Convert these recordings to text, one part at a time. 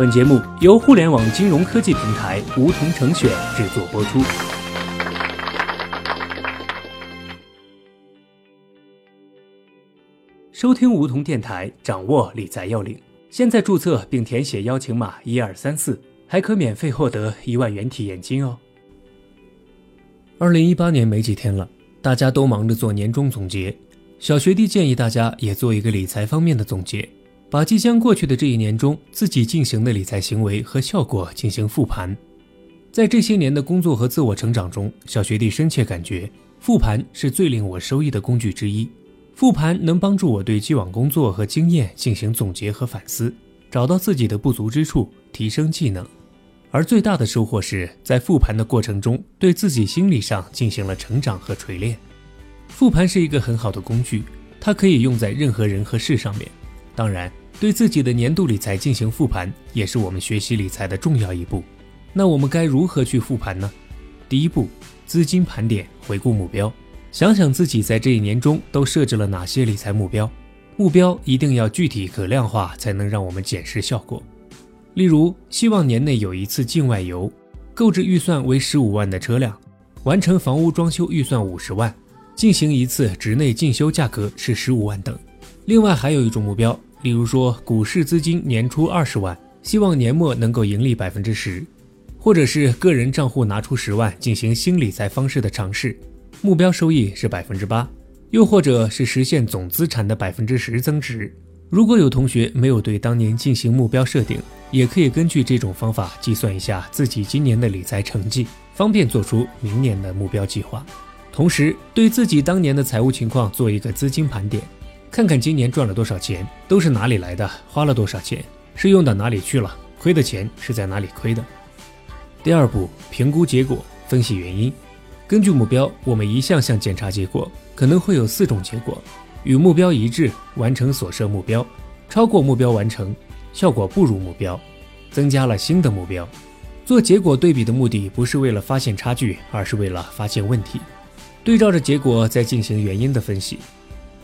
本节目由互联网金融科技平台梧桐城选制作播出。收听梧桐电台，掌握理财要领。现在注册并填写邀请码一二三四，还可免费获得一万元体验金哦。二零一八年没几天了，大家都忙着做年终总结。小学弟建议大家也做一个理财方面的总结，把即将过去的这一年中自己进行的理财行为和效果进行复盘。在这些年的工作和自我成长中，小学弟深切感觉，复盘是最令我收益的工具之一。复盘能帮助我对既往工作和经验进行总结和反思，找到自己的不足之处，提升技能。而最大的收获是在复盘的过程中，对自己心理上进行了成长和锤炼。复盘是一个很好的工具，它可以用在任何人和事上面。当然，对自己的年度理财进行复盘，也是我们学习理财的重要一步。那我们该如何去复盘呢？第一步，资金盘点，回顾目标，想想自己在这一年中都设置了哪些理财目标。目标一定要具体可量化，才能让我们检视效果。例如，希望年内有一次境外游，购置预算为十五万的车辆，完成房屋装修预算五十万。进行一次职内进修，价格是十五万等。另外还有一种目标，例如说股市资金年初二十万，希望年末能够盈利百分之十，或者是个人账户拿出十万进行新理财方式的尝试，目标收益是百分之八，又或者是实现总资产的百分之十增值。如果有同学没有对当年进行目标设定，也可以根据这种方法计算一下自己今年的理财成绩，方便做出明年的目标计划。同时，对自己当年的财务情况做一个资金盘点，看看今年赚了多少钱，都是哪里来的，花了多少钱，是用到哪里去了，亏的钱是在哪里亏的。第二步，评估结果，分析原因。根据目标，我们一项项检查结果，可能会有四种结果：与目标一致，完成所设目标，超过目标完成，效果不如目标，增加了新的目标。做结果对比的目的不是为了发现差距，而是为了发现问题。对照着结果再进行原因的分析，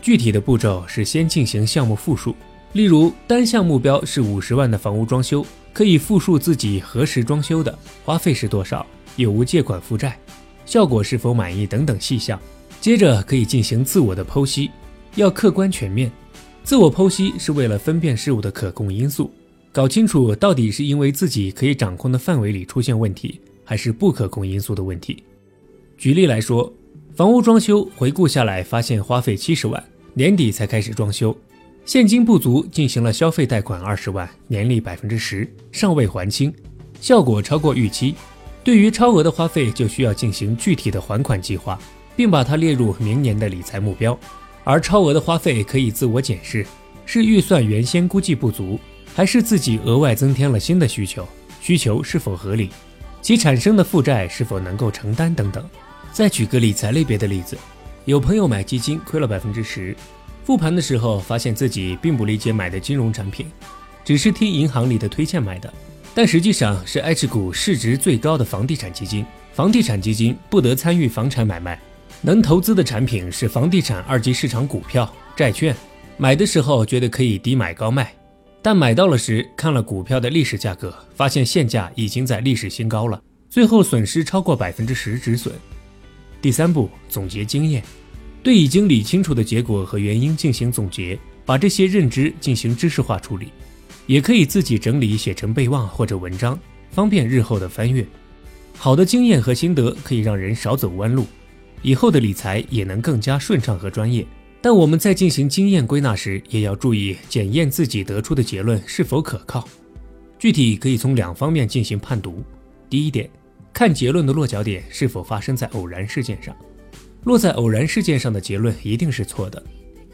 具体的步骤是先进行项目复述，例如单项目标是五十万的房屋装修，可以复述自己何时装修的，花费是多少，有无借款负债，效果是否满意等等细项。接着可以进行自我的剖析，要客观全面。自我剖析是为了分辨事物的可控因素，搞清楚到底是因为自己可以掌控的范围里出现问题，还是不可控因素的问题。举例来说。房屋装修回顾下来，发现花费七十万，年底才开始装修，现金不足，进行了消费贷款二十万，年利百分之十，尚未还清，效果超过预期。对于超额的花费，就需要进行具体的还款计划，并把它列入明年的理财目标。而超额的花费可以自我检视，是预算原先估计不足，还是自己额外增添了新的需求？需求是否合理？其产生的负债是否能够承担？等等。再举个理财类别的例子，有朋友买基金亏了百分之十，复盘的时候发现自己并不理解买的金融产品，只是听银行里的推荐买的，但实际上是 H 股市值最高的房地产基金。房地产基金不得参与房产买卖，能投资的产品是房地产二级市场股票、债券。买的时候觉得可以低买高卖，但买到了时看了股票的历史价格，发现现价已经在历史新高了，最后损失超过百分之十止损。第三步，总结经验，对已经理清楚的结果和原因进行总结，把这些认知进行知识化处理，也可以自己整理写成备忘或者文章，方便日后的翻阅。好的经验和心得可以让人少走弯路，以后的理财也能更加顺畅和专业。但我们在进行经验归纳时，也要注意检验自己得出的结论是否可靠。具体可以从两方面进行判读。第一点。看结论的落脚点是否发生在偶然事件上，落在偶然事件上的结论一定是错的。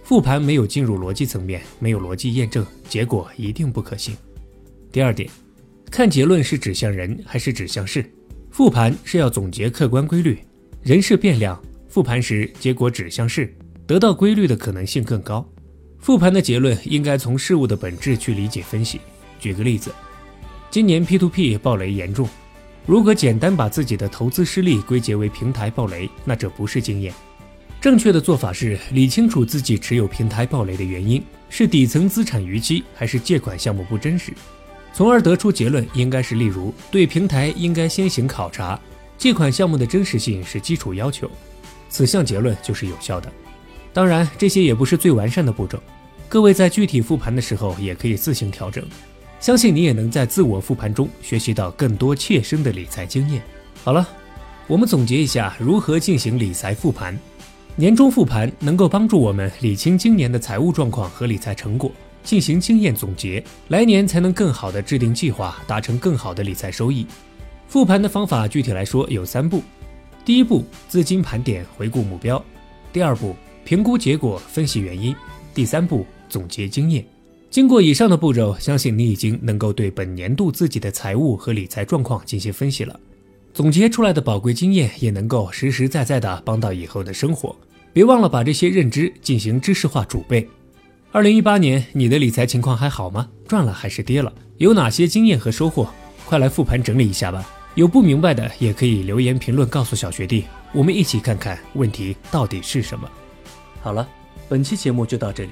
复盘没有进入逻辑层面，没有逻辑验证，结果一定不可信。第二点，看结论是指向人还是指向事？复盘是要总结客观规律，人事变量，复盘时结果指向事，得到规律的可能性更高。复盘的结论应该从事物的本质去理解分析。举个例子，今年 P2P 暴雷严重。如果简单把自己的投资失利归结为平台暴雷，那这不是经验。正确的做法是理清楚自己持有平台暴雷的原因，是底层资产逾期，还是借款项目不真实？从而得出结论，应该是例如对平台应该先行考察，借款项目的真实性是基础要求，此项结论就是有效的。当然，这些也不是最完善的步骤，各位在具体复盘的时候也可以自行调整。相信你也能在自我复盘中学习到更多切身的理财经验。好了，我们总结一下如何进行理财复盘。年终复盘能够帮助我们理清今年的财务状况和理财成果，进行经验总结，来年才能更好的制定计划，达成更好的理财收益。复盘的方法具体来说有三步：第一步，资金盘点回顾目标；第二步，评估结果分析原因；第三步，总结经验。经过以上的步骤，相信你已经能够对本年度自己的财务和理财状况进行分析了。总结出来的宝贵经验也能够实实在在的帮到以后的生活。别忘了把这些认知进行知识化储备。二零一八年你的理财情况还好吗？赚了还是跌了？有哪些经验和收获？快来复盘整理一下吧。有不明白的也可以留言评论告诉小学弟，我们一起看看问题到底是什么。好了，本期节目就到这里。